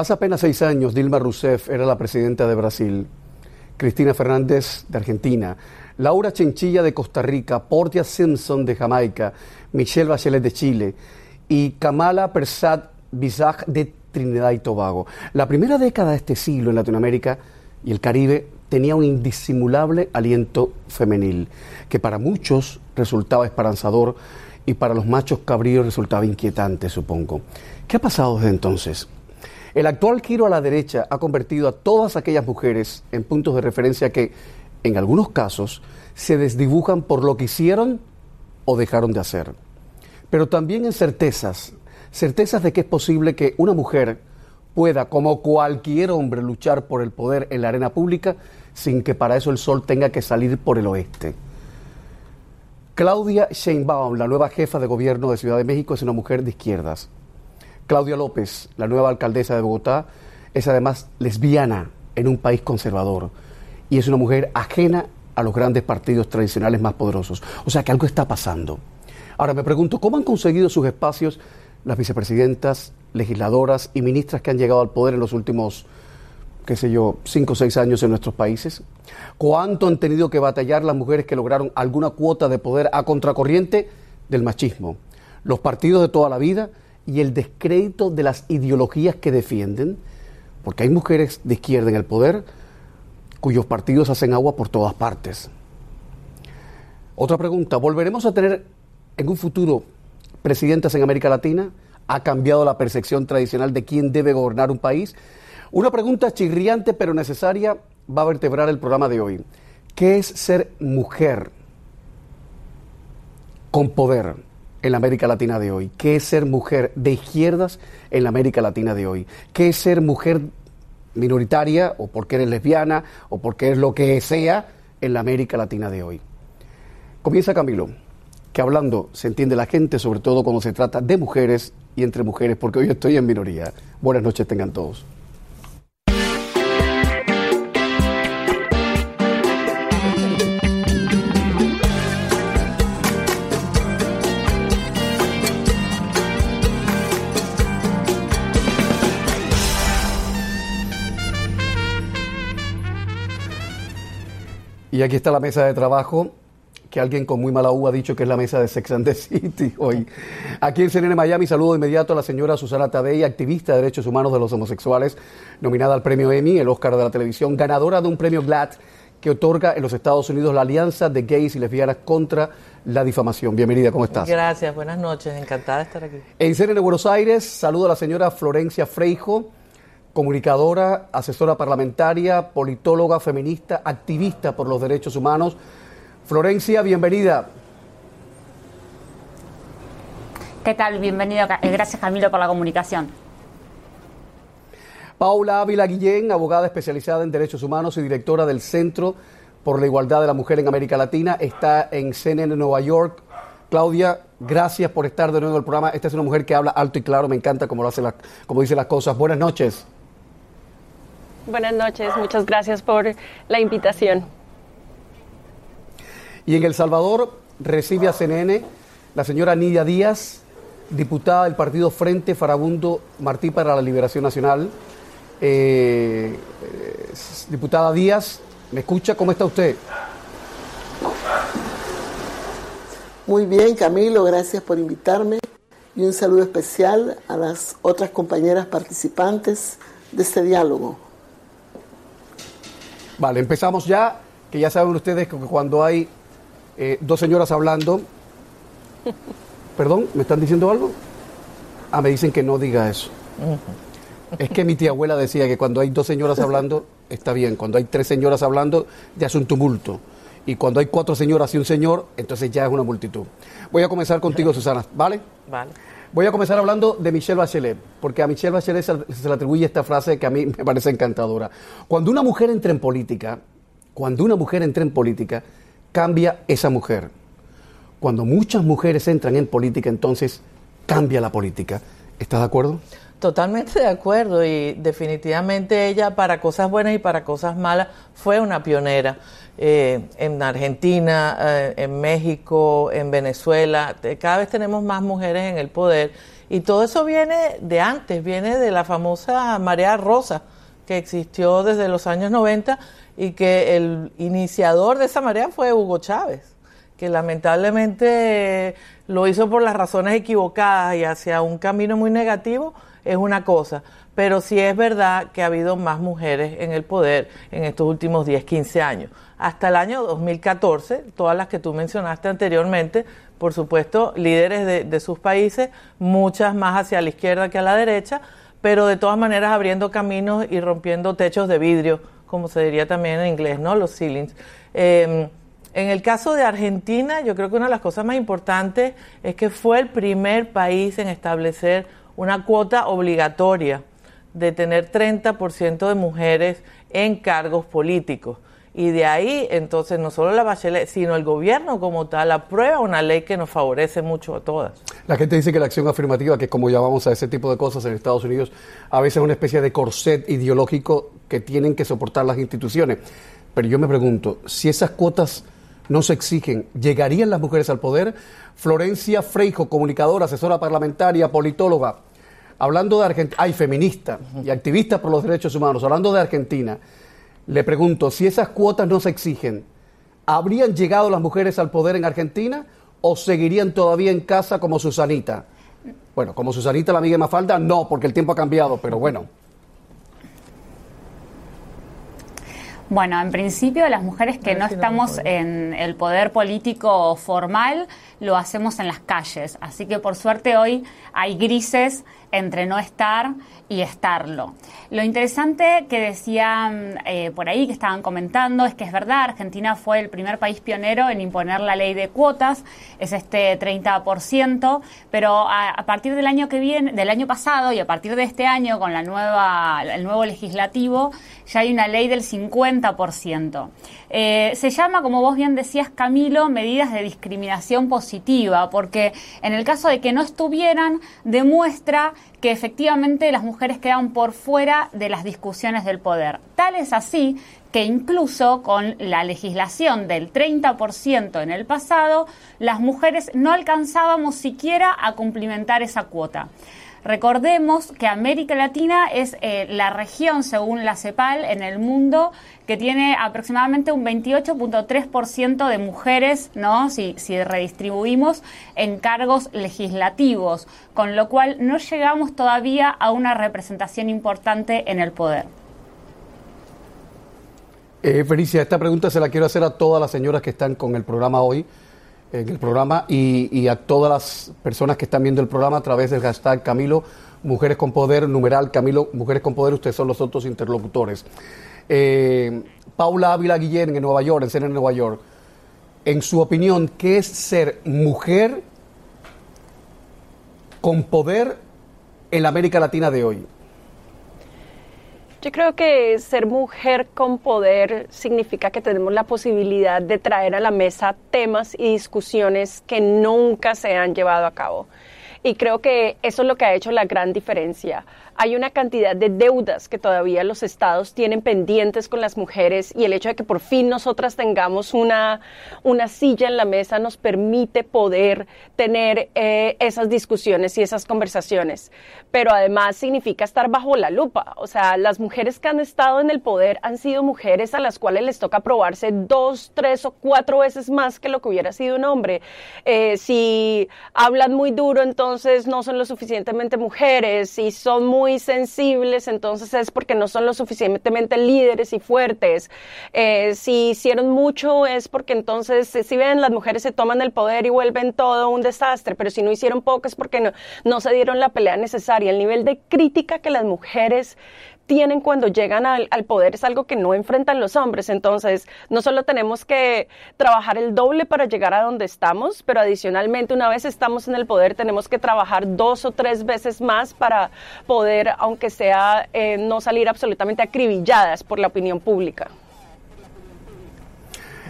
Hace apenas seis años, Dilma Rousseff era la presidenta de Brasil, Cristina Fernández de Argentina, Laura Chinchilla de Costa Rica, Portia Simpson de Jamaica, Michelle Bachelet de Chile y Kamala Persad Bizaj de Trinidad y Tobago. La primera década de este siglo en Latinoamérica y el Caribe tenía un indisimulable aliento femenil, que para muchos resultaba esperanzador y para los machos cabríos resultaba inquietante, supongo. ¿Qué ha pasado desde entonces? El actual giro a la derecha ha convertido a todas aquellas mujeres en puntos de referencia que, en algunos casos, se desdibujan por lo que hicieron o dejaron de hacer. Pero también en certezas, certezas de que es posible que una mujer pueda, como cualquier hombre, luchar por el poder en la arena pública sin que para eso el sol tenga que salir por el oeste. Claudia Sheinbaum, la nueva jefa de gobierno de Ciudad de México, es una mujer de izquierdas. Claudia López, la nueva alcaldesa de Bogotá, es además lesbiana en un país conservador y es una mujer ajena a los grandes partidos tradicionales más poderosos. O sea que algo está pasando. Ahora me pregunto, ¿cómo han conseguido sus espacios las vicepresidentas, legisladoras y ministras que han llegado al poder en los últimos, qué sé yo, cinco o seis años en nuestros países? ¿Cuánto han tenido que batallar las mujeres que lograron alguna cuota de poder a contracorriente del machismo? Los partidos de toda la vida y el descrédito de las ideologías que defienden, porque hay mujeres de izquierda en el poder cuyos partidos hacen agua por todas partes. Otra pregunta, ¿volveremos a tener en un futuro presidentes en América Latina? ¿Ha cambiado la percepción tradicional de quién debe gobernar un país? Una pregunta chirriante pero necesaria va a vertebrar el programa de hoy. ¿Qué es ser mujer con poder en la América Latina de hoy? ¿Qué es ser mujer de izquierdas en la América Latina de hoy? ¿Qué es ser mujer minoritaria o porque eres lesbiana o porque eres lo que sea en la América Latina de hoy? Comienza Camilo que hablando se entiende la gente, sobre todo cuando se trata de mujeres y entre mujeres, porque hoy estoy en minoría. Buenas noches tengan todos. Y aquí está la mesa de trabajo que alguien con muy mala uva ha dicho que es la mesa de Sex and the City hoy. Aquí en CNN Miami saludo de inmediato a la señora Susana Tadei, activista de derechos humanos de los homosexuales, nominada al premio Emmy, el Oscar de la televisión, ganadora de un premio GLAD que otorga en los Estados Unidos la Alianza de Gays y Lesbianas contra la Difamación. Bienvenida, ¿cómo estás? Gracias, buenas noches, encantada de estar aquí. En CNN Buenos Aires saludo a la señora Florencia Freijo, comunicadora, asesora parlamentaria, politóloga, feminista, activista por los derechos humanos Florencia, bienvenida. ¿Qué tal? Bienvenido. Eh, gracias Camilo por la comunicación. Paula Ávila Guillén, abogada especializada en derechos humanos y directora del Centro por la Igualdad de la Mujer en América Latina, está en CNN Nueva York. Claudia, gracias por estar de nuevo en el programa. Esta es una mujer que habla alto y claro, me encanta cómo, lo hace cómo dice las cosas. Buenas noches. Buenas noches, muchas gracias por la invitación. Y en El Salvador recibe a CNN la señora Nidia Díaz, diputada del partido Frente Farabundo Martí para la Liberación Nacional. Eh, eh, diputada Díaz, ¿me escucha? ¿Cómo está usted? Muy bien, Camilo, gracias por invitarme y un saludo especial a las otras compañeras participantes de este diálogo. Vale, empezamos ya, que ya saben ustedes que cuando hay eh, dos señoras hablando. Perdón, ¿me están diciendo algo? Ah, me dicen que no diga eso. Es que mi tía abuela decía que cuando hay dos señoras hablando, está bien. Cuando hay tres señoras hablando, ya es un tumulto. Y cuando hay cuatro señoras y un señor, entonces ya es una multitud. Voy a comenzar contigo, Susana, ¿vale? Vale. Voy a comenzar hablando de Michelle Bachelet, porque a Michelle Bachelet se le atribuye esta frase que a mí me parece encantadora. Cuando una mujer entra en política, cuando una mujer entra en política, cambia esa mujer. Cuando muchas mujeres entran en política, entonces cambia la política. ¿Estás de acuerdo? Totalmente de acuerdo y definitivamente ella para cosas buenas y para cosas malas fue una pionera. Eh, en Argentina, eh, en México, en Venezuela, cada vez tenemos más mujeres en el poder y todo eso viene de antes, viene de la famosa marea rosa que existió desde los años 90 y que el iniciador de esa marea fue Hugo Chávez, que lamentablemente lo hizo por las razones equivocadas y hacia un camino muy negativo es una cosa, pero sí es verdad que ha habido más mujeres en el poder en estos últimos 10, 15 años. Hasta el año 2014, todas las que tú mencionaste anteriormente, por supuesto, líderes de, sus países, muchas más hacia la izquierda que a la derecha, pero de todas maneras abriendo caminos y rompiendo techos de vidrio, como se diría también en inglés, ¿no? Los ceilings. Eh, en el caso de Argentina, yo creo que una de las cosas más importantes es que fue el primer país en establecer una cuota obligatoria de tener 30% de mujeres en cargos políticos. Y de ahí, entonces, no solo la Bachelet, sino el gobierno como tal, aprueba una ley que nos favorece mucho a todas. La gente dice que la acción afirmativa, que como llamamos a ese tipo de cosas en Estados Unidos, a veces es una especie de corset ideológico que tienen que soportar las instituciones. Pero yo me pregunto, si esas cuotas no se exigen, ¿llegarían las mujeres al poder? Florencia Freijo, comunicadora, asesora parlamentaria, politóloga, hablando de Argentina, hay feminista y activista por los derechos humanos, hablando de Argentina, le pregunto, si esas cuotas no se exigen, ¿habrían llegado las mujeres al poder en Argentina o seguirían todavía en casa como Susanita? Bueno, como Susanita la amiga de Mafalda, no, porque el tiempo ha cambiado, pero bueno. Bueno, en principio las mujeres que no estamos en el poder político formal lo hacemos en las calles, así que por suerte hoy hay grises entre no estar y estarlo. Lo interesante que decían eh, por ahí, que estaban comentando, es que es verdad, Argentina fue el primer país pionero en imponer la ley de cuotas, es este 30%, pero a, a, partir del año que viene, del año pasado y a partir de este año con la nueva, el nuevo legislativo, ya hay una ley del 50%. Eh, se llama, como vos bien decías, Camilo, medidas de discriminación positiva, porque en el caso de que no estuvieran, demuestra que efectivamente las mujeres quedan por fuera de las discusiones del poder. Tal es así que incluso con la legislación del 30% en el pasado, las mujeres no alcanzábamos siquiera a cumplimentar esa cuota. Recordemos que América Latina es eh, la región, según la CEPAL, en el mundo que tiene aproximadamente un 28.3% de mujeres, ¿no? Si, si redistribuimos en cargos legislativos, con lo cual no llegamos todavía a una representación importante en el poder. Eh, Felicia, esta pregunta se la quiero hacer a todas las señoras que están con el programa hoy, en el programa, y, a todas las personas que están viendo el programa a través del hashtag Camilo, Mujeres con Poder, numeral Camilo, Mujeres con Poder, ustedes son los otros interlocutores. Eh, Paula Ávila Guillén en Nueva York, en CNN Nueva York, en su opinión, ¿qué es ser mujer con poder en la América Latina de hoy? Yo creo que ser mujer con poder significa que tenemos la posibilidad de traer a la mesa temas y discusiones que nunca se han llevado a cabo. Y creo que eso es lo que ha hecho la gran diferencia hay una cantidad de deudas que todavía los estados tienen pendientes con las mujeres y el hecho de que por fin nosotras tengamos una, una silla en la mesa nos permite poder tener eh, esas discusiones y esas conversaciones. Pero además significa estar bajo la lupa. O sea, las mujeres que han estado en el poder han sido mujeres a las cuales les toca probarse dos, tres o cuatro veces más que lo que hubiera sido un hombre. Eh, si hablan muy duro, entonces no son lo suficientemente mujeres. Si son muy sensibles, entonces es porque no son lo suficientemente líderes y fuertes. Eh, si hicieron mucho es porque entonces, si ven, las mujeres se toman el poder y vuelven todo un desastre, pero si no hicieron poco es porque no, no se dieron la pelea necesaria. El nivel de crítica que las mujeres tienen cuando llegan al, poder es algo que no enfrentan los hombres. Entonces, no solo tenemos que trabajar el doble para llegar a donde estamos, pero adicionalmente, una vez estamos en el poder, tenemos que trabajar dos o tres veces más para poder, aunque sea, eh, no salir absolutamente acribilladas por la opinión pública.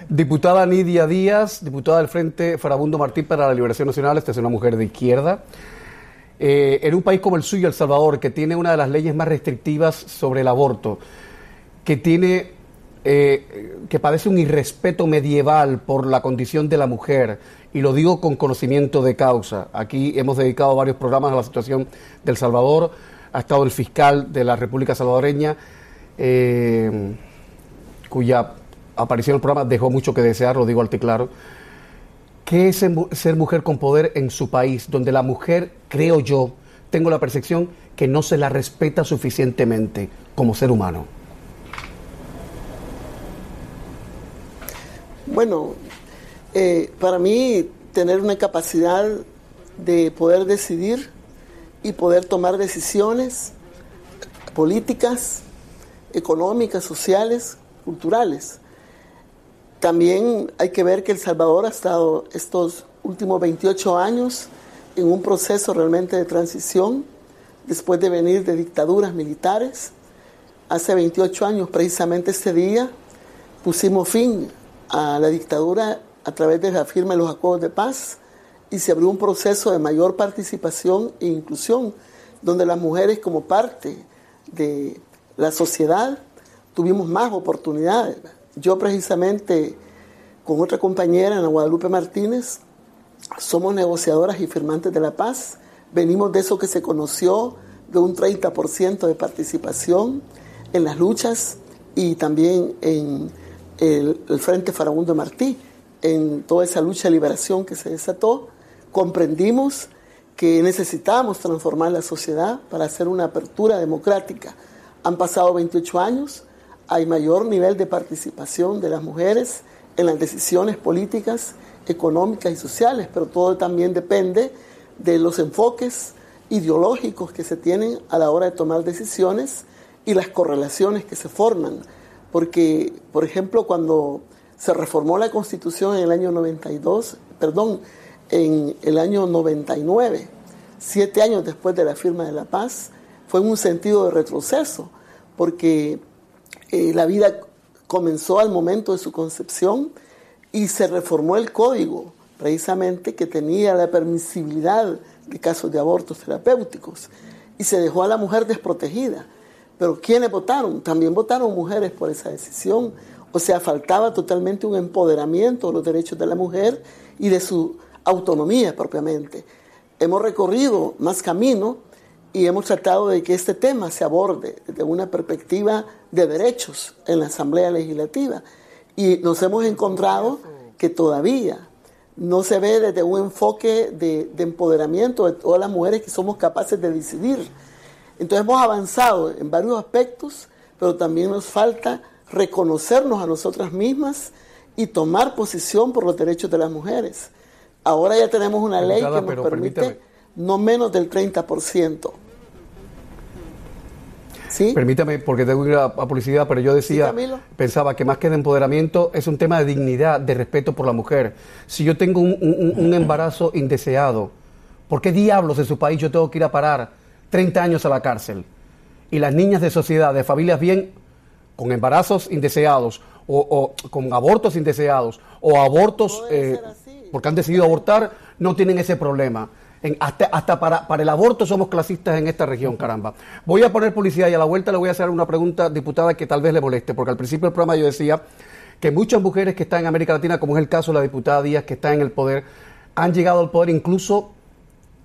Diputada Nidia Díaz, diputada del Frente Farabundo Martín para la Liberación Nacional, esta es una mujer de izquierda. Eh, en un país como el suyo, El Salvador, que tiene una de las leyes más restrictivas sobre el aborto, que tiene eh, que padece un irrespeto medieval por la condición de la mujer, y lo digo con conocimiento de causa. Aquí hemos dedicado varios programas a la situación del Salvador, ha estado el fiscal de la República Salvadoreña, eh, cuya aparición en el programa dejó mucho que desear, lo digo alto y claro. ¿Qué es ser mujer con poder en su país, donde la mujer, creo yo, tengo la percepción que no se la respeta suficientemente como ser humano? Bueno, eh, para mí tener una capacidad de poder decidir y poder tomar decisiones políticas, económicas, sociales, culturales, también hay que ver que El Salvador ha estado estos últimos 28 años en un proceso realmente de transición, después de venir de dictaduras militares. Hace 28 años, precisamente este día, pusimos fin a la dictadura a través de la firma de los acuerdos de paz y se abrió un proceso de mayor participación e inclusión, donde las mujeres como parte de la sociedad tuvimos más oportunidades. Yo precisamente con otra compañera, Ana Guadalupe Martínez, somos negociadoras y firmantes de la paz. Venimos de eso que se conoció, de un 30% de participación en las luchas y también en el, el Frente Farabundo Martí, en toda esa lucha de liberación que se desató. Comprendimos que necesitábamos transformar la sociedad para hacer una apertura democrática. Han pasado 28 años, hay mayor nivel de participación de las mujeres en las decisiones políticas, económicas y sociales, pero todo también depende de los enfoques ideológicos que se tienen a la hora de tomar decisiones y las correlaciones que se forman. Porque, por ejemplo, cuando se reformó la Constitución en el año 92, perdón, en el año 99, siete años después de la firma de la paz, fue un sentido de retroceso, porque eh, la vida comenzó al momento de su concepción y se reformó el código precisamente que tenía la permisibilidad de casos de abortos terapéuticos y se dejó a la mujer desprotegida. Pero ¿quiénes votaron? También votaron mujeres por esa decisión. O sea, faltaba totalmente un empoderamiento de los derechos de la mujer y de su autonomía propiamente. Hemos recorrido más camino y hemos tratado de que este tema se aborde desde una perspectiva de derechos en la Asamblea Legislativa. Y nos hemos encontrado que todavía no se ve desde un enfoque de, empoderamiento de todas las mujeres que somos capaces de decidir. Entonces hemos avanzado en varios aspectos, pero también nos falta reconocernos a nosotras mismas y tomar posición por los derechos de las mujeres. Ahora ya tenemos una ley que nos permite no menos del 30%. ¿Sí? Permítame, porque tengo que ir a, publicidad, pero yo decía, pensaba que más que de empoderamiento es un tema de dignidad, de respeto por la mujer. Si yo tengo un, embarazo indeseado, ¿por qué diablos en su país yo tengo que ir a parar 30 años a la cárcel? Y las niñas de sociedad, de familias bien, con embarazos indeseados, o, con abortos indeseados, o abortos eh, porque han decidido abortar, no tienen ese problema hasta, hasta para, para, el aborto somos clasistas en esta región, caramba. Voy a poner publicidad y a la vuelta le voy a hacer una pregunta, diputada, que tal vez le moleste, porque al principio del programa yo decía que muchas mujeres que están en América Latina, como es el caso de la diputada Díaz, que está en el poder, han llegado al poder incluso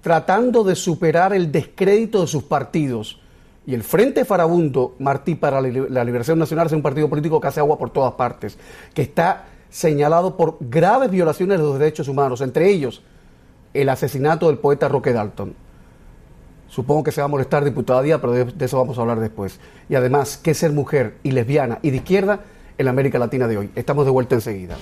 tratando de superar el descrédito de sus partidos. Y el Frente Farabundo Martí para la Liberación Nacional es un partido político que hace agua por todas partes, que está señalado por graves violaciones de los derechos humanos, entre ellos el asesinato del poeta Roque Dalton. Supongo que se va a molestar diputada Díaz, pero de, eso vamos a hablar después. Y además, ¿qué es ser mujer y lesbiana y de izquierda en la América Latina de hoy? Estamos de vuelta enseguida.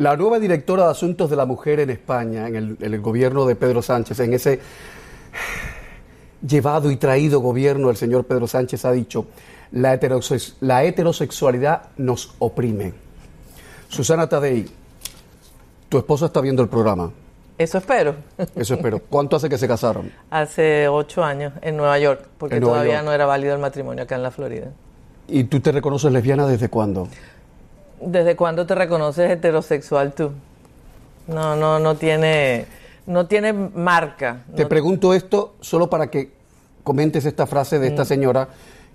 La nueva directora de Asuntos de la Mujer en España, en el, gobierno de Pedro Sánchez, en ese llevado y traído gobierno del señor Pedro Sánchez, ha dicho, la, heterosexualidad nos oprime. Susana Tadei, Tu esposo está viendo el programa. Eso espero. Eso espero. ¿Cuánto hace que se casaron? Hace ocho años en Nueva York, porque todavía no era válido el matrimonio acá en la Florida. ¿Y tú te reconoces lesbiana desde cuándo? ¿Desde cuándo te reconoces heterosexual tú? No, no, no tiene, no tiene marca. Te pregunto esto solo para que comentes esta frase de esta mm. señora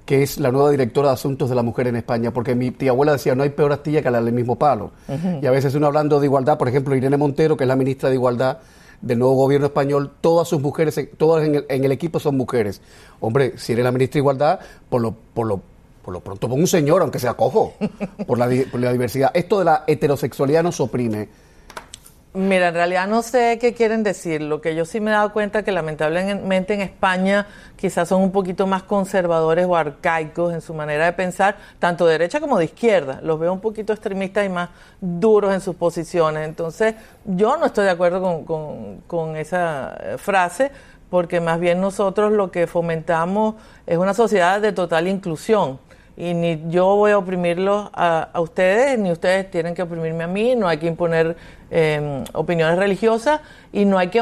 que es la nueva directora de Asuntos de la Mujer en España, porque mi tía abuela decía, no hay peor astilla que la del mismo palo. Y a veces uno hablando de igualdad, por ejemplo, Irene Montero, que es la ministra de Igualdad del nuevo gobierno español, todas sus mujeres, todas en el, equipo son mujeres. Hombre, si eres la ministra de Igualdad, por lo, por lo, por lo pronto pon un señor, aunque sea cojo, por la, por la diversidad. Esto de la heterosexualidad nos oprime Mira, en realidad no sé qué quieren decir. Lo que yo sí me he dado cuenta que lamentablemente en España quizás son un poquito más conservadores o arcaicos en su manera de pensar, tanto de derecha como de izquierda. Los veo un poquito extremistas y más duros en sus posiciones. Entonces, yo no estoy de acuerdo con esa eh, frase porque más bien nosotros lo que fomentamos es una sociedad de total inclusión y ni yo voy a oprimirlos a, ustedes, ni ustedes tienen que oprimirme a mí, no hay que imponer em, opiniones religiosas y no hay que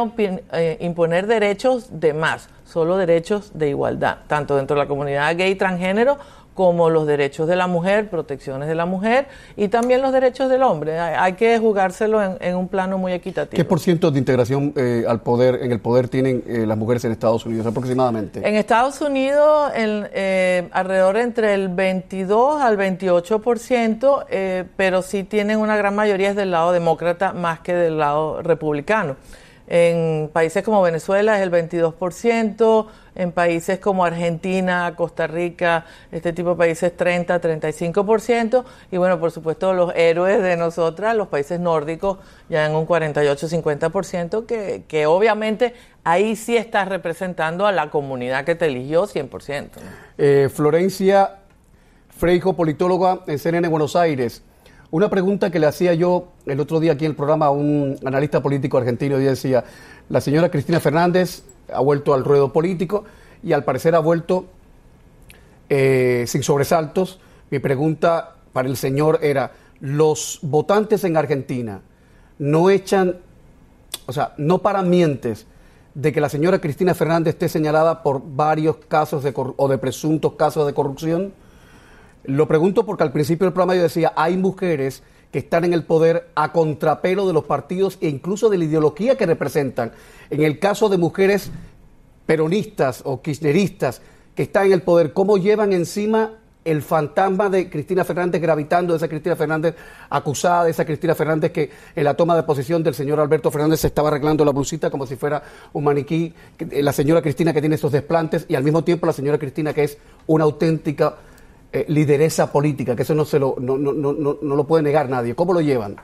eh, imponer derechos de más, solo derechos de igualdad, tanto dentro de la comunidad gay transgénero como los derechos de la mujer, protecciones de la mujer y también los derechos del hombre. Hay, que jugárselo en, un plano muy equitativo. ¿Qué por ciento de integración eh, al poder, en el poder tienen eh, las mujeres en Estados Unidos aproximadamente? En Estados Unidos, eh, alrededor entre el 22 al 28%, pero sí tienen una gran mayoría es del lado demócrata más que del lado republicano. En países como Venezuela es el 22%, en países como Argentina, Costa Rica, este tipo de países 30, 35%, y bueno, por supuesto los héroes de nosotras, los países nórdicos, ya en un 48, 50%, que, que obviamente ahí sí estás representando a la comunidad que te eligió 100%. Eh, Florencia Freijo, politóloga en CNN Buenos Aires. Una pregunta que le hacía yo el otro día aquí en el programa a un analista político argentino y decía, la señora Cristina Fernández ha vuelto al ruedo político y al parecer ha vuelto eh, sin sobresaltos. Mi pregunta para el señor era, los votantes en Argentina no echan, o sea, no paran mientes de que la señora Cristina Fernández esté señalada por varios casos de o de presuntos casos de corrupción. Lo pregunto porque al principio del programa yo decía, hay mujeres que están en el poder a contrapelo de los partidos e incluso de la ideología que representan. En el caso de mujeres peronistas o kirchneristas que están en el poder, ¿cómo llevan encima el fantasma de Cristina Fernández gravitando de esa Cristina Fernández acusada, de esa Cristina Fernández que en la toma de posición del señor Alberto Fernández se estaba arreglando la blusita como si fuera un maniquí, la señora Cristina que tiene esos desplantes y al mismo tiempo la señora Cristina que es una auténtica eh, lideresa política, que eso no, se lo, no, no, no, no lo puede negar nadie. ¿Cómo lo llevan?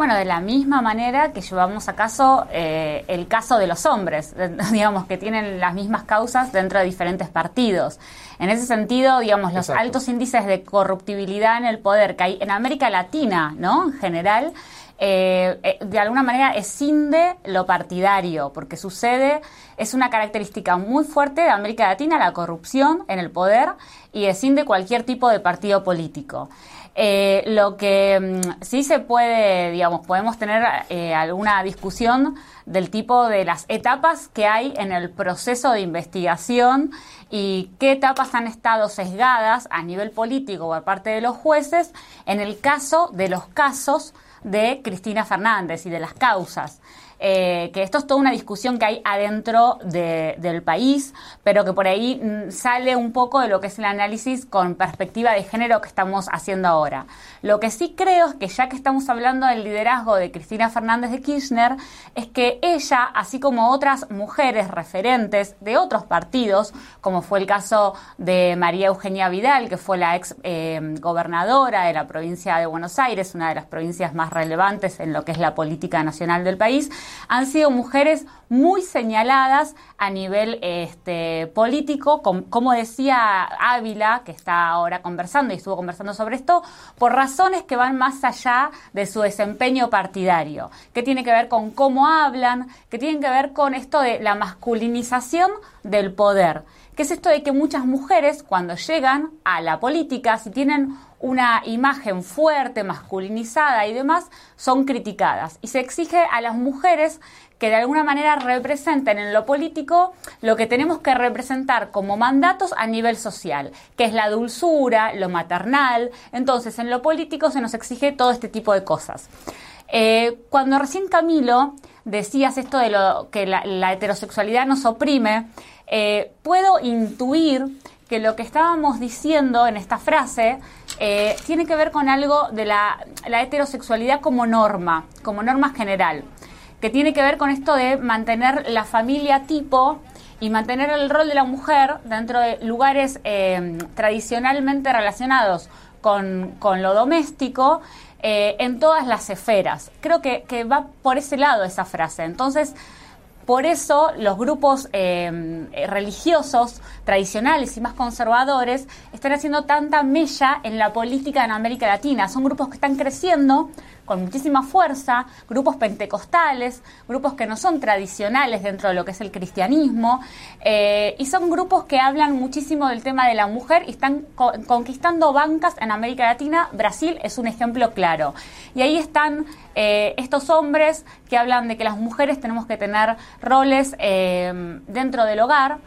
Bueno, de la misma manera que llevamos a caso eh, el caso de los hombres, digamos, que tienen las mismas causas dentro de diferentes partidos. En ese sentido, digamos, los altos índices de corruptibilidad en el poder que hay en América Latina, ¿no? En general, eh, eh, de alguna manera escinde lo partidario, porque sucede, es una característica muy fuerte de América Latina, la corrupción en el poder, y escinde cualquier tipo de partido político. Eh, lo que mm, sí se puede, digamos, podemos tener alguna discusión del tipo de las etapas que hay en el proceso de investigación y qué etapas han estado sesgadas a nivel político por parte de los jueces en el caso de los casos de Cristina Fernández y de las causas. Eh, que esto es toda una discusión que hay adentro del país, pero que por ahí mm, sale un poco de lo que es el análisis con perspectiva de género que estamos haciendo ahora. Lo que sí creo es que ya que estamos hablando del liderazgo de Cristina Fernández de Kirchner, es que ella, así como otras mujeres referentes de otros partidos, como fue el caso de María Eugenia Vidal, que fue la ex eh, gobernadora de la provincia de Buenos Aires, una de las provincias más relevantes en lo que es la política nacional del país, han sido mujeres muy señaladas a nivel este, político, como decía Ávila, que está ahora conversando y estuvo conversando sobre esto, por razones que van más allá de su desempeño partidario, que tiene que ver con cómo hablan, que tienen que ver con esto de la masculinización del poder, que es esto de que muchas mujeres cuando llegan a la política, si tienen una imagen fuerte, masculinizada y demás, son criticadas. Y se exige a las mujeres que de alguna manera representen en lo político lo que tenemos que representar como mandatos a nivel social, que es la dulzura, lo maternal. Entonces, en lo político se nos exige todo este tipo de cosas. Eh, cuando recién Camilo decías esto de lo que la, heterosexualidad nos oprime, eh, puedo intuir que lo que estábamos diciendo en esta frase eh, tiene que ver con algo de la, heterosexualidad como norma, como norma general, que tiene que ver con esto de mantener la familia tipo y mantener el rol de la mujer dentro de lugares eh, tradicionalmente relacionados con, lo doméstico eh, en todas las esferas. Creo que, que va por ese lado esa frase. Entonces, por eso los grupos eh, religiosos tradicionales y más conservadores están haciendo tanta mella en la política en América Latina. Son grupos que están creciendo con muchísima fuerza, grupos pentecostales, grupos que no son tradicionales dentro de lo que es el cristianismo, eh, y son grupos que hablan muchísimo del tema de la mujer y están conquistando bancas en América Latina. Brasil es un ejemplo claro. Y ahí están eh, estos hombres que hablan de que las mujeres tenemos que tener roles eh, dentro del hogar.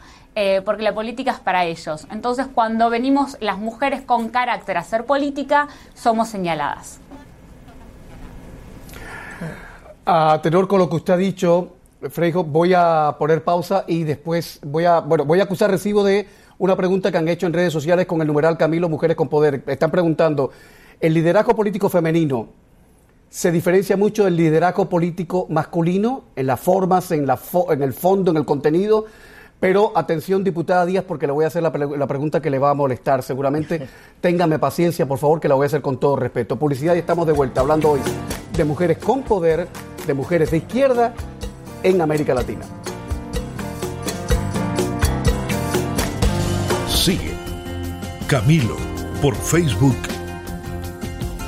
Porque la política es para ellos. Entonces, cuando venimos las mujeres con carácter a hacer política, somos señaladas. A tenor con lo que usted ha dicho, Freijo, voy a poner pausa y después voy a, bueno, voy a acusar recibo de una pregunta que han hecho en redes sociales con el numeral Camilo Mujeres con Poder. Están preguntando, ¿el liderazgo político femenino se diferencia mucho del liderazgo político masculino en las formas, en, la en el fondo, en el contenido? Pero atención, diputada Díaz, porque le voy a hacer la, la, pregunta que le va a molestar. Seguramente téngame paciencia, por favor, que la voy a hacer con todo respeto. Publicidad y estamos de vuelta hablando hoy de mujeres con poder, de mujeres de izquierda en América Latina. Sigue Camilo por Facebook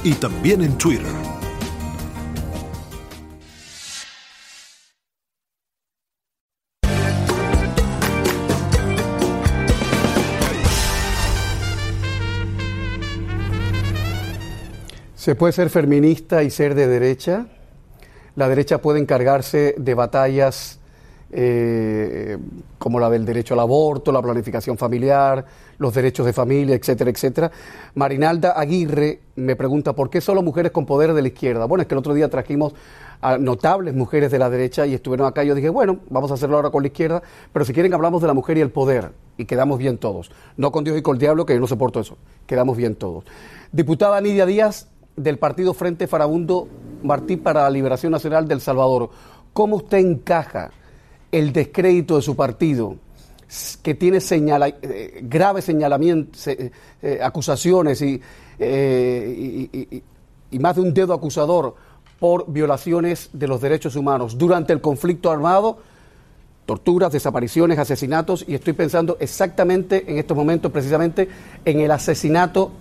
y también en Twitter. Se puede ser feminista y ser de derecha. La derecha puede encargarse de batallas eh, como la del derecho al aborto, la planificación familiar, los derechos de familia, etcétera, etcétera. Marinalda Aguirre me pregunta por qué solo mujeres con poder de la izquierda. Bueno, es que el otro día trajimos a notables mujeres de la derecha y estuvieron acá yo dije, bueno, vamos a hacerlo ahora con la izquierda, pero si quieren hablamos de la mujer y el poder y quedamos bien todos. No con Dios y con el diablo, que yo no soporto eso. Quedamos bien todos. Diputada Nidia Díaz, del Partido Frente Farabundo Martí para la Liberación Nacional del Salvador. ¿Cómo usted encaja el descrédito de su partido, que tiene señala, eh, graves señalamientos, eh, eh, acusaciones y, y más de un dedo acusador por violaciones de los derechos humanos durante el conflicto armado? torturas, desapariciones, asesinatos, y estoy pensando exactamente en estos momentos, precisamente, en el asesinato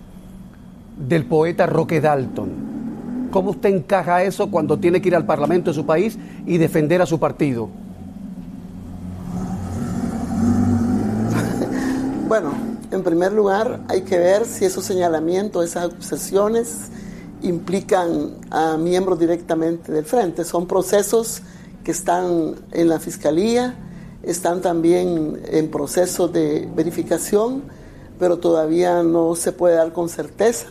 del poeta Roque Dalton. ¿Cómo usted encaja eso cuando tiene que ir al Parlamento de su país y defender a su partido? Bueno, en primer lugar hay que ver si esos señalamientos, esas acusaciones implican a miembros directamente del frente. Son procesos que están en la Fiscalía, están también en proceso de verificación, pero todavía no se puede dar con certeza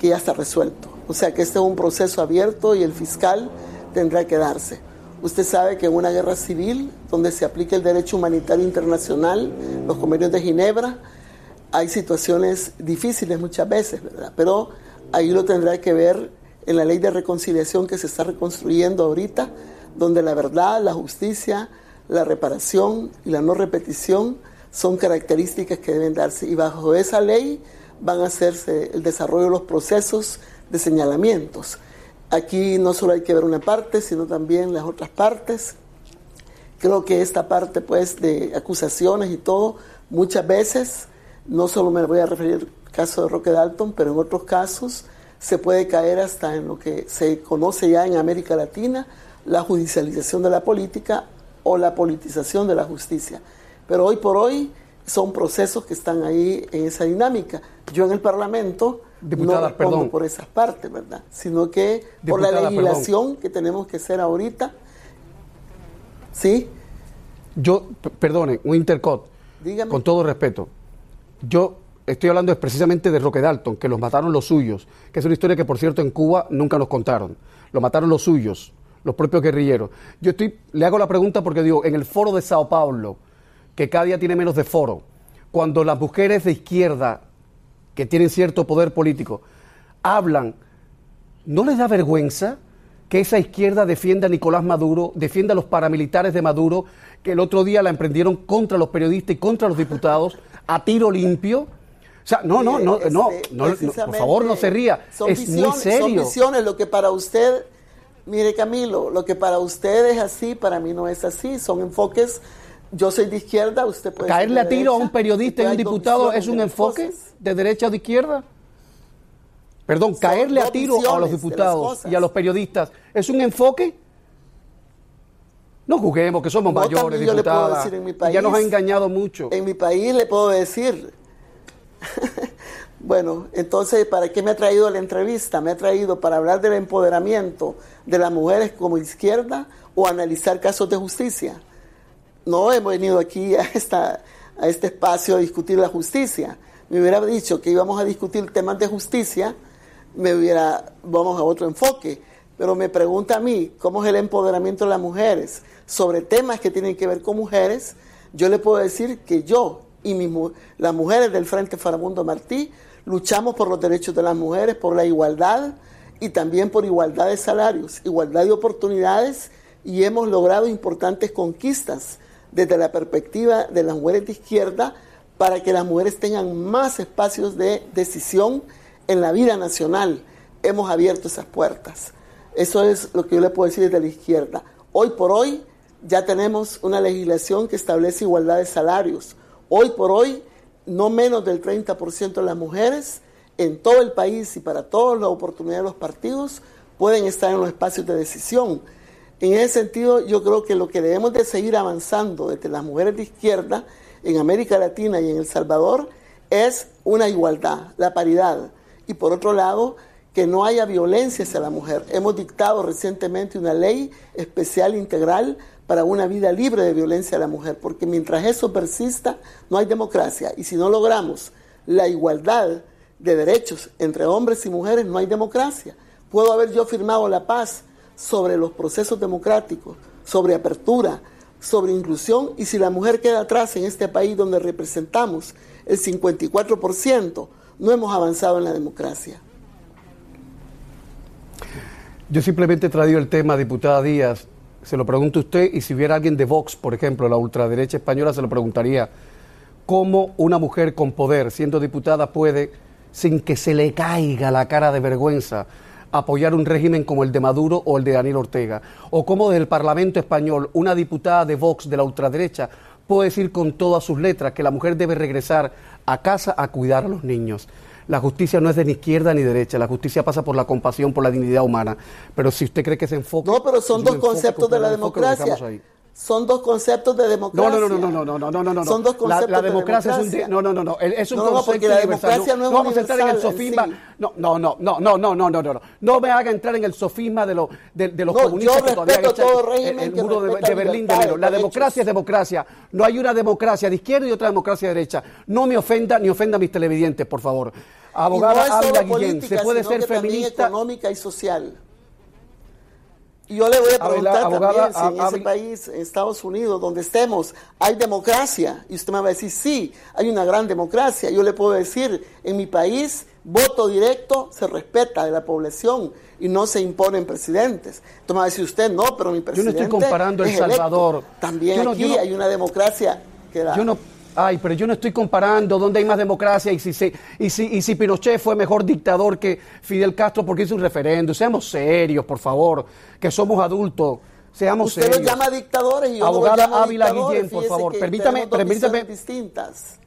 que ya está resuelto. O sea que este es un proceso abierto y el fiscal tendrá que darse. Usted sabe que en una guerra civil, donde se aplica el derecho humanitario internacional, los convenios de Ginebra, hay situaciones difíciles muchas veces, ¿verdad? Pero ahí lo tendrá que ver en la ley de reconciliación que se está reconstruyendo ahorita, donde la verdad, la justicia, la reparación y la no repetición son características que deben darse. Y bajo esa ley van a hacerse el desarrollo de los procesos de señalamientos. Aquí no solo hay que ver una parte, sino también las otras partes. Creo que esta parte pues de acusaciones y todo, muchas veces, no solo me voy a referir al caso de Roque Dalton, pero en otros casos se puede caer hasta en lo que se conoce ya en América Latina, la judicialización de la política o la politización de la justicia. Pero hoy por hoy son procesos que están ahí en esa dinámica. Yo en el Parlamento no respondo por esas partes, ¿verdad? Sino que por la legislación que tenemos que hacer ahorita. ¿Sí? Yo, perdone, un intercot. Dígame. Con todo respeto. Yo estoy hablando precisamente de Roque Dalton, que los mataron los suyos, que es una historia que, por cierto, en Cuba nunca nos contaron. Lo mataron los suyos, los propios guerrilleros. Yo estoy, le hago la pregunta porque digo, en el foro de Sao Paulo, que cada día tiene menos de foro, cuando las mujeres de izquierda, que tienen cierto poder político, hablan, ¿no les da vergüenza que esa izquierda defienda a Nicolás Maduro, defienda a los paramilitares de Maduro, que el otro día la emprendieron contra los periodistas y contra los diputados a tiro limpio? O sea, no, no, no, no, este, por favor no se ría. es muy serio. Son visiones, lo que para usted, mire Camilo, lo que para usted es así, para mí no es así. Son enfoques yo soy de izquierda, usted puede ¿Caerle a tiro a un periodista y a un diputado es un enfoque de derecha o de izquierda? Perdón, caerle a tiro a los diputados y a los periodistas es un enfoque. No juguemos que somos mayores diputadas. ya nos ha engañado mucho. En mi país le puedo decir. bueno, entonces, ¿para qué me ha traído la entrevista? Me ha traído para hablar del empoderamiento de las mujeres como izquierda o analizar casos de justicia no hemos venido aquí a, este espacio a discutir la justicia. Me hubiera dicho que íbamos a discutir temas de justicia, me hubiera, vamos a otro enfoque. Pero me pregunta a mí, ¿cómo es el empoderamiento de las mujeres sobre temas que tienen que ver con mujeres? Yo le puedo decir que yo y las mujeres del Frente Farabundo Martí luchamos por los derechos de las mujeres, por la igualdad y también por igualdad de salarios, igualdad de oportunidades y hemos logrado importantes conquistas desde la perspectiva de las mujeres de izquierda para que las mujeres tengan más espacios de decisión en la vida nacional. Hemos abierto esas puertas. Eso es lo que yo le puedo decir desde la izquierda. Hoy por hoy ya tenemos una legislación que establece igualdad de salarios. Hoy por hoy, no menos del 30% de las mujeres en todo el país y para todas las oportunidades de los partidos pueden estar en los espacios de decisión. En ese sentido, yo creo que lo que debemos de seguir avanzando desde las mujeres de izquierda en América Latina y en El Salvador es una igualdad, la paridad. Y por otro lado, que no haya violencia hacia la mujer. Hemos dictado recientemente una ley especial integral para una vida libre de violencia a la mujer, porque mientras eso persista, no hay democracia. Y si no logramos la igualdad de derechos entre hombres y mujeres, no hay democracia. Puedo haber yo firmado la paz sobre los procesos democráticos, sobre apertura, sobre inclusión y si la mujer queda atrás en este país donde representamos el 54%, no hemos avanzado en la democracia. Yo simplemente he traído el tema, diputada Díaz, se lo pregunto a usted y si hubiera alguien de Vox, por ejemplo, la ultraderecha española, se lo preguntaría, ¿cómo una mujer con poder, siendo diputada, puede, sin que se le caiga la cara de vergüenza, apoyar un régimen como el de Maduro o el de Daniel Ortega? ¿O cómo desde el Parlamento español una diputada de Vox de la ultraderecha puede decir con todas sus letras que la mujer debe regresar a casa a cuidar a los niños? La justicia no es de ni izquierda ni derecha, la justicia pasa por la compasión, por la dignidad humana. Pero si usted cree que se enfoca... No, pero son dos conceptos de la democracia son dos conceptos de democracia. No, no, no, no, no, no, no, no, no. Son dos conceptos la, la democracia, de democracia. Es un, no, no, no, no, es un no, concepto porque la democracia no, es no vamos a entrar en el sofisma. No, no, no, no, no, no, no, no, no, no. No me haga entrar en el sofisma de, lo, de, de los comunistas que todavía han todo el, el muro de, de Berlín de enero. La democracia es democracia. No hay una democracia de izquierda y otra democracia de derecha. No me ofenda ni ofenda a mis televidentes, por favor. Abogada Ávila Guillén, se puede ser feminista. económica y social. Y yo le voy a preguntar también si en ese país, en Estados Unidos, donde estemos, hay democracia. Y usted me va a decir, sí, hay una gran democracia. Yo le puedo decir, en mi país, voto directo se respeta de la población y no se imponen presidentes. Entonces me va a decir usted, no, pero mi presidente. Yo no estoy comparando El Salvador. También aquí hay una democracia que. Yo no Ay, pero yo no estoy comparando dónde hay más democracia y si, y, si, y si Pinochet fue mejor dictador que Fidel Castro porque hizo un referendo. Seamos serios, por favor, que somos adultos. Seamos serios. Usted los llama dictadores y yo Abogada no Ávila Guillén, por favor, permítame, permítame. distintas.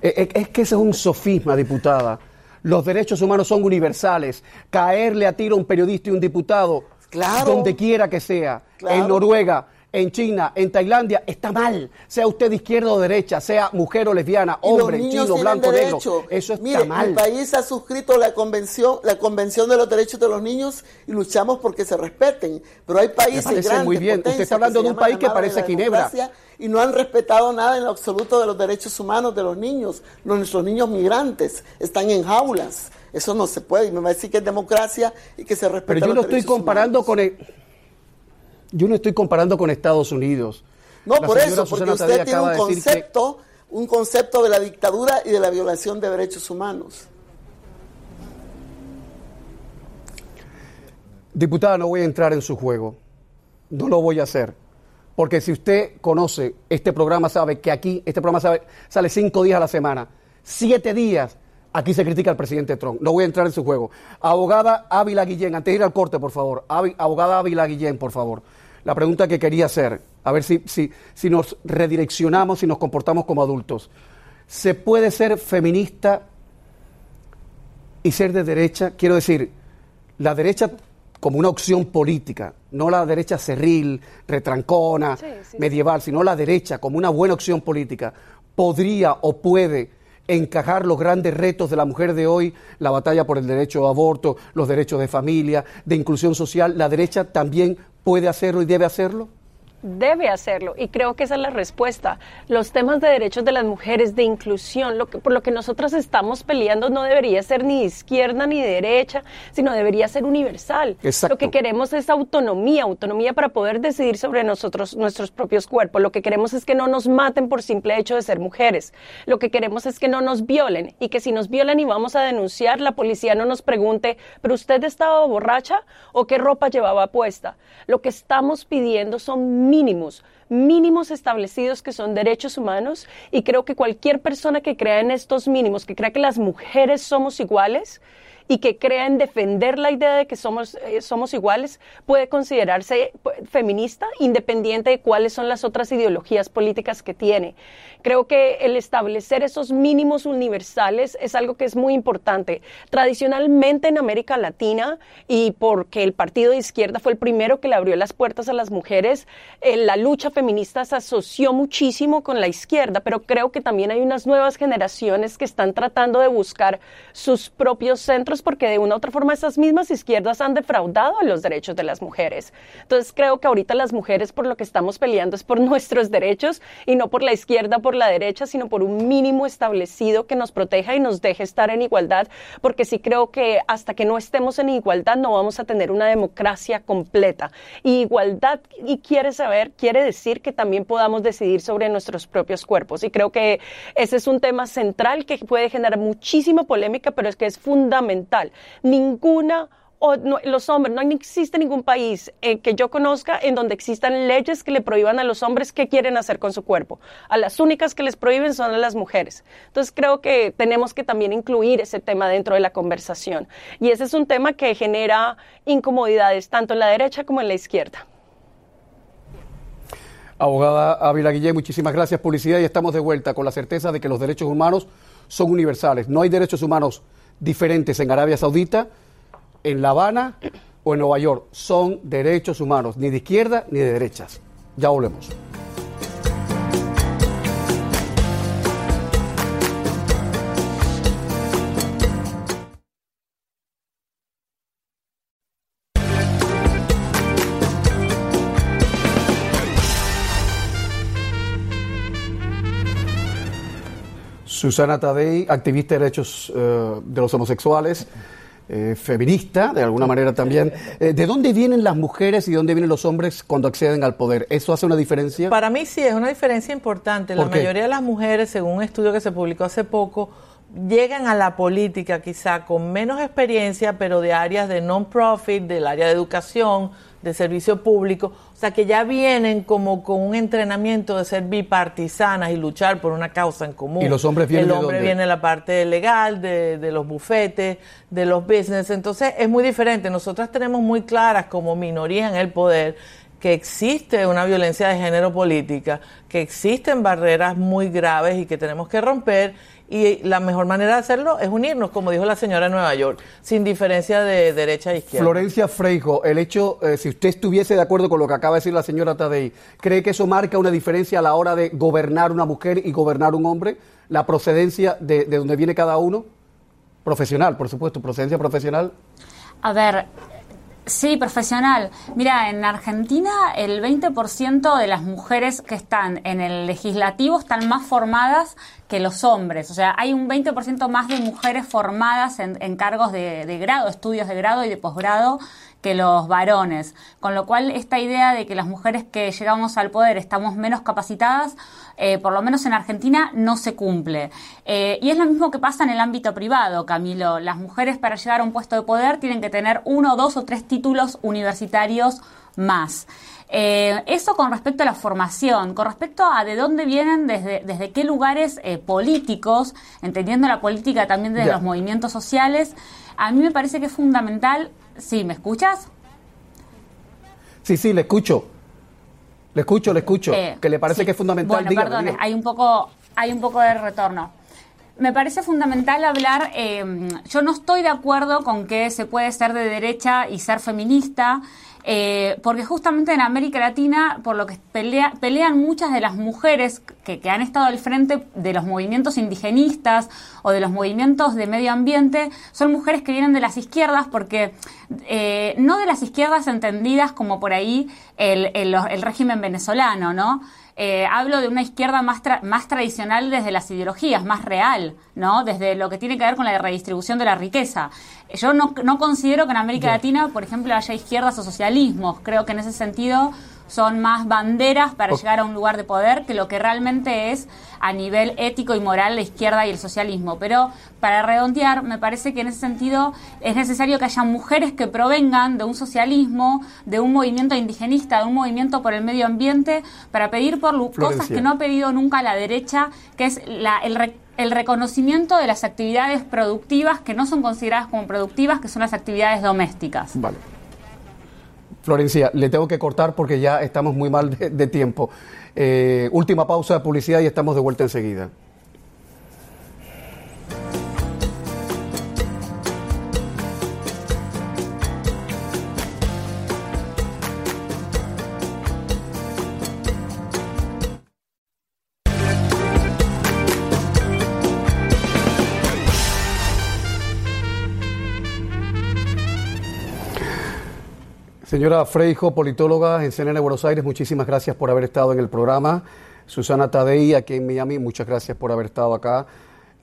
Eh, eh, es que ese es un sofisma, diputada. Los derechos humanos son universales. Caerle a tiro a un periodista y un diputado, claro, donde quiera que sea, en Noruega, en China, en Tailandia, está mal. Sea usted de izquierda o derecha, sea mujer o lesbiana, hombre, chino, blanco, negro. Eso está mal. Mi país ha suscrito la convención, la convención de los derechos de los niños y luchamos porque se respeten. Pero hay países grandes, muy bien. Usted está hablando de un país que parece Ginebra y no han respetado nada en lo absoluto de los derechos humanos de los niños. Nuestros niños migrantes están en jaulas. Eso no se puede. Y me va a decir que es democracia y que se respeta. Pero yo lo estoy comparando con el yo no estoy comparando con Estados Unidos. No, por eso, porque usted tiene un concepto, un concepto de la dictadura y de la violación de derechos humanos. Diputada, no voy a entrar en su juego. No lo voy a hacer. Porque si usted conoce este programa, sabe que aquí, este programa sale cinco días a la semana. Siete días, aquí se critica al presidente Trump. No voy a entrar en su juego. Abogada Ávila Guillén, antes de ir al corte, por favor. Abogada Ávila Guillén, por favor la pregunta que quería hacer, a ver si, si, si nos redireccionamos y nos comportamos como adultos. ¿Se puede ser feminista y ser de derecha? Quiero decir, la derecha como una opción política, no la derecha cerril, retrancona, medieval, sino la derecha como una buena opción política, podría o puede encajar los grandes retos de la mujer de hoy, la batalla por el derecho a aborto, los derechos de familia, de inclusión social, la derecha también puede hacerlo y debe hacerlo? Debe hacerlo y creo que esa es la respuesta. Los temas de derechos de las mujeres, de inclusión, lo que, por lo que nosotros estamos peleando no debería ser ni izquierda ni derecha, sino debería ser universal. Lo que queremos es autonomía, autonomía para poder decidir sobre nosotros, nuestros propios cuerpos. Lo que queremos es que no nos maten por simple hecho de ser mujeres. Lo que queremos es que no nos violen y que si nos violan y vamos a denunciar, la policía no nos pregunte, pero usted estaba borracha o qué ropa llevaba puesta. Lo que estamos pidiendo son mínimos, mínimos establecidos que son derechos humanos y creo que cualquier persona que crea en estos mínimos, que crea que las mujeres somos iguales, y que crea en defender la idea de que somos, eh, somos iguales puede considerarse feminista independiente de cuáles son las otras ideologías políticas que tiene. Creo que el establecer esos mínimos universales es algo que es muy importante. Tradicionalmente en América Latina, y porque el partido de izquierda fue el primero que le abrió las puertas a las mujeres, eh, la lucha feminista se asoció muchísimo con la izquierda, pero creo que también hay unas nuevas generaciones que están tratando de buscar sus propios centros porque de una u otra forma esas mismas izquierdas han defraudado los derechos de las mujeres. Entonces creo que ahorita las mujeres por lo que estamos peleando es por nuestros derechos y no por la izquierda, por la derecha, sino por un mínimo establecido que nos proteja y nos deje estar en igualdad, porque sí creo que hasta que no estemos en igualdad no vamos a tener una democracia completa. Y igualdad, y quiere saber, quiere decir que también podamos decidir sobre nuestros propios cuerpos. Y creo que ese es un tema central que puede generar muchísima polémica, pero es que es fundamental. Ninguna o los hombres, no existe ningún país eh, que yo conozca en donde existan leyes que le prohíban a los hombres qué quieren hacer con su cuerpo. A las únicas que les prohíben son a las mujeres. Entonces creo que tenemos que también incluir ese tema dentro de la conversación. Y ese es un tema que genera incomodidades tanto en la derecha como en la izquierda. Abogada Ávila Guillén, muchísimas gracias. Publicidad y estamos de vuelta con la certeza de que los derechos humanos son universales. No hay derechos humanos diferentes en Arabia Saudita en La Habana o en Nueva York son derechos humanos, ni de izquierda ni de derechas. Ya volvemos. Susana Tadei, activista de derechos eh, de los homosexuales. Eh, feminista, de alguna manera también. Eh, ¿De dónde vienen las mujeres y de dónde vienen los hombres cuando acceden al poder? ¿Eso hace una diferencia? Para mí sí, es una diferencia importante. La mayoría de las mujeres, según un estudio que se publicó hace poco, llegan a la política quizá con menos experiencia, pero de áreas de non-profit, del área de educación, de servicio público, o sea que ya vienen como con un entrenamiento de ser bipartisanas y luchar por una causa en común. Y los hombres vienen El hombre viene de la parte legal, de, de, los bufetes, de los business, entonces es muy diferente. Nosotras tenemos muy claras como minoría en el poder que existe una violencia de género política, que existen barreras muy graves y que tenemos que romper y la mejor manera de hacerlo es unirnos, como dijo la señora de Nueva York, sin diferencia de derecha e izquierda. Florencia Freijo, el hecho, eh, si usted estuviese de acuerdo con lo que acaba de decir la señora Tadei, ¿cree que eso marca una diferencia a la hora de gobernar una mujer y gobernar un hombre? ¿La procedencia de, de donde viene cada uno? Profesional, por supuesto, procedencia profesional. A ver, Sí, profesional. Mira, en Argentina el 20% de las mujeres que están en el legislativo están más formadas que los hombres. O sea, hay un 20% más de mujeres formadas en, cargos de, de, grado, estudios de grado y de posgrado que los varones. Con lo cual, esta idea de que las mujeres que llegamos al poder estamos menos capacitadas, eh, por lo menos en Argentina, no se cumple. Eh, y es lo mismo que pasa en el ámbito privado, Camilo. Las mujeres para llegar a un puesto de poder tienen que tener uno, dos o tres títulos universitarios más. Eh, eso con respecto a la formación, con respecto a de dónde vienen, desde, desde qué lugares políticos, entendiendo la política también desde los movimientos sociales, a mí me parece que es fundamental Sí, ¿me escuchas? Sí, sí, le escucho. Le escucho, le escucho. Eh, que le parece que es fundamental. Bueno, perdón, hay un poco, hay un poco de retorno. Me parece fundamental hablar. Eh, yo no estoy de acuerdo con que se puede ser de derecha y ser feminista. Eh, porque justamente en América Latina, por lo que pelean muchas de las mujeres que, han estado al frente de los movimientos indigenistas o de los movimientos de medio ambiente, son mujeres que vienen de las izquierdas, porque eh, no de las izquierdas entendidas como por ahí el, el régimen venezolano, ¿no? Eh, hablo de una izquierda más, más tradicional desde las ideologías, más real, ¿no? Desde lo que tiene que ver con la redistribución de la riqueza. Yo no, no considero que en América Latina, por ejemplo, haya izquierdas o socialismos. Creo que en ese sentido son más banderas para llegar a un lugar de poder que lo que realmente es a nivel ético y moral la izquierda y el socialismo. Pero para redondear, me parece que en ese sentido es necesario que haya mujeres que provengan de un socialismo, de un movimiento indigenista, de un movimiento por el medio ambiente, para pedir por cosas que no ha pedido nunca la derecha, que es la, el, el reconocimiento de las actividades productivas que no son consideradas como productivas, que son las actividades domésticas. Vale. Florencia, le tengo que cortar porque ya estamos muy mal de, tiempo. Eh, última pausa de publicidad y estamos de vuelta enseguida. Señora Freijo, politóloga en CNN Buenos Aires, muchísimas gracias por haber estado en el programa. Susana Tadei, aquí en Miami, muchas gracias por haber estado acá.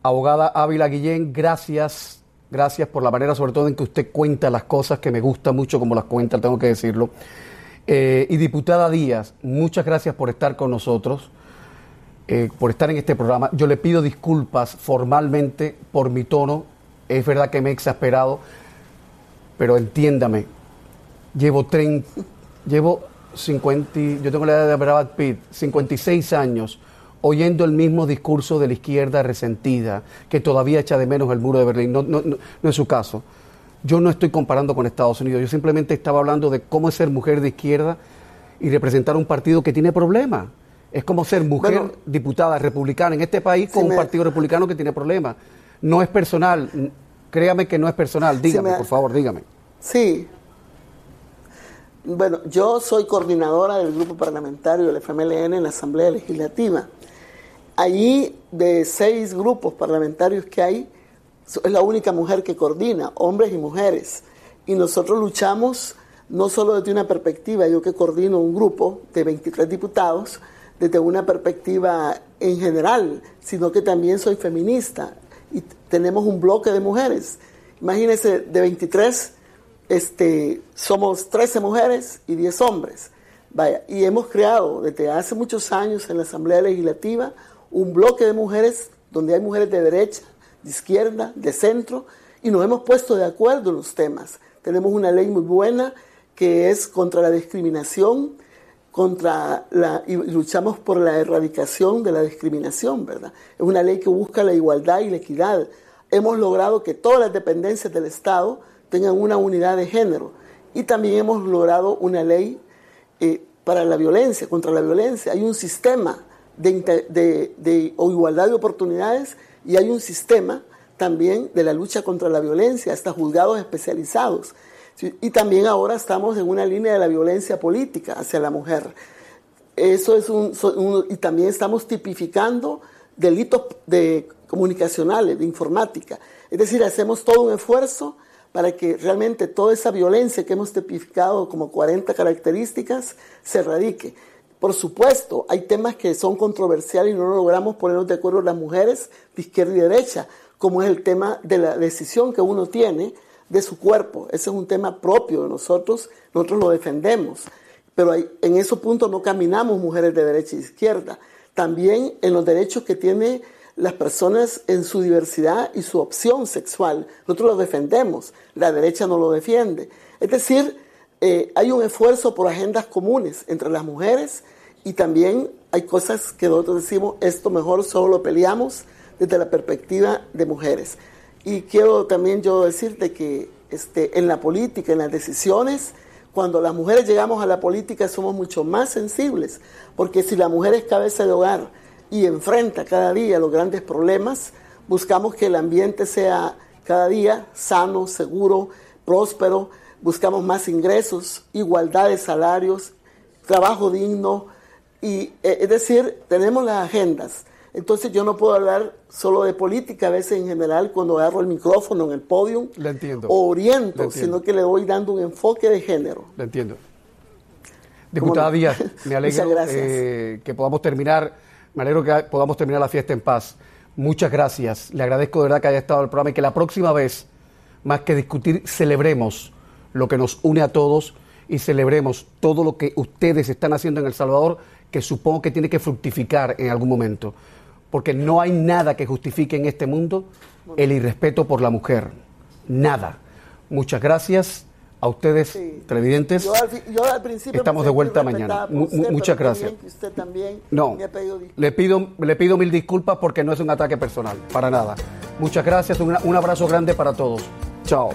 Abogada Ávila Guillén, gracias, gracias por la manera sobre todo en que usted cuenta las cosas, que me gusta mucho como las cuenta, tengo que decirlo. Eh, y diputada Díaz, muchas gracias por estar con nosotros, eh, por estar en este programa. Yo le pido disculpas formalmente por mi tono, es verdad que me he exasperado, pero entiéndame, Llevo 30, llevo 50, yo tengo la edad de Brad Pitt, 56 años oyendo el mismo discurso de la izquierda resentida, que todavía echa de menos el muro de Berlín. No, no, no, no es su caso. Yo no estoy comparando con Estados Unidos, yo simplemente estaba hablando de cómo es ser mujer de izquierda y representar un partido que tiene problemas. Es como ser mujer diputada republicana en este país con un partido republicano que tiene problemas. No es personal, créame que no es personal, dígame, por favor, dígame. Sí, bueno, yo soy coordinadora del grupo parlamentario del FMLN en la Asamblea Legislativa. Allí, de seis grupos parlamentarios que hay, es la única mujer que coordina, hombres y mujeres. Y nosotros luchamos no solo desde una perspectiva, yo que coordino un grupo de 23 diputados, desde una perspectiva en general, sino que también soy feminista y tenemos un bloque de mujeres. Imagínense, de 23 este, somos 13 mujeres y 10 hombres. Vaya, y hemos creado desde hace muchos años en la Asamblea Legislativa un bloque de mujeres donde hay mujeres de derecha, de izquierda, de centro, y nos hemos puesto de acuerdo en los temas. Tenemos una ley muy buena que es contra la discriminación, contra la, y luchamos por la erradicación de la discriminación, ¿verdad? Es una ley que busca la igualdad y la equidad. Hemos logrado que todas las dependencias del Estado tengan una unidad de género. Y también hemos logrado una ley eh, para la violencia, contra la violencia. Hay un sistema de, de, igualdad de oportunidades y hay un sistema también de la lucha contra la violencia, hasta juzgados especializados. Y también ahora estamos en una línea de la violencia política hacia la mujer. Eso es un, y también estamos tipificando delitos de comunicacionales, de informática. Es decir, hacemos todo un esfuerzo para que realmente toda esa violencia que hemos tipificado como 40 características se erradique. Por supuesto, hay temas que son controversiales y no logramos ponernos de acuerdo las mujeres de izquierda y derecha, como es el tema de la decisión que uno tiene de su cuerpo. Ese es un tema propio de nosotros, nosotros lo defendemos. Pero en esos puntos no caminamos mujeres de derecha y izquierda. También en los derechos que tienen las personas en su diversidad y su opción sexual. Nosotros lo defendemos, la derecha no lo defiende. Es decir, eh, hay un esfuerzo por agendas comunes entre las mujeres y también hay cosas que nosotros decimos, esto mejor solo lo peleamos desde la perspectiva de mujeres. Y quiero también yo decirte que este, en la política, en las decisiones, cuando las mujeres llegamos a la política somos mucho más sensibles, porque si la mujer es cabeza de hogar y enfrenta cada día los grandes problemas, buscamos que el ambiente sea cada día sano, seguro, próspero, buscamos más ingresos, igualdad de salarios, trabajo digno, y eh, es decir, tenemos las agendas. Entonces yo no puedo hablar solo de política, a veces en general cuando agarro el micrófono en el podio o oriento, sino que le voy dando un enfoque de género. Le entiendo. Diputada Díaz, me alegro eh, que podamos terminar, me alegro que podamos terminar la fiesta en paz. Muchas gracias. Le agradezco de verdad que haya estado el programa y que la próxima vez, más que discutir, celebremos lo que nos une a todos y celebremos todo lo que ustedes están haciendo en El Salvador, que supongo que tiene que fructificar en algún momento porque no hay nada que justifique en este mundo el irrespeto por la mujer. Nada. Muchas gracias a ustedes, televidentes. Yo al, principio Estamos de vuelta mañana. muchas gracias. no, le pido, le pido mil disculpas porque no es un ataque personal, para nada. Muchas gracias, un abrazo grande para todos. Chao.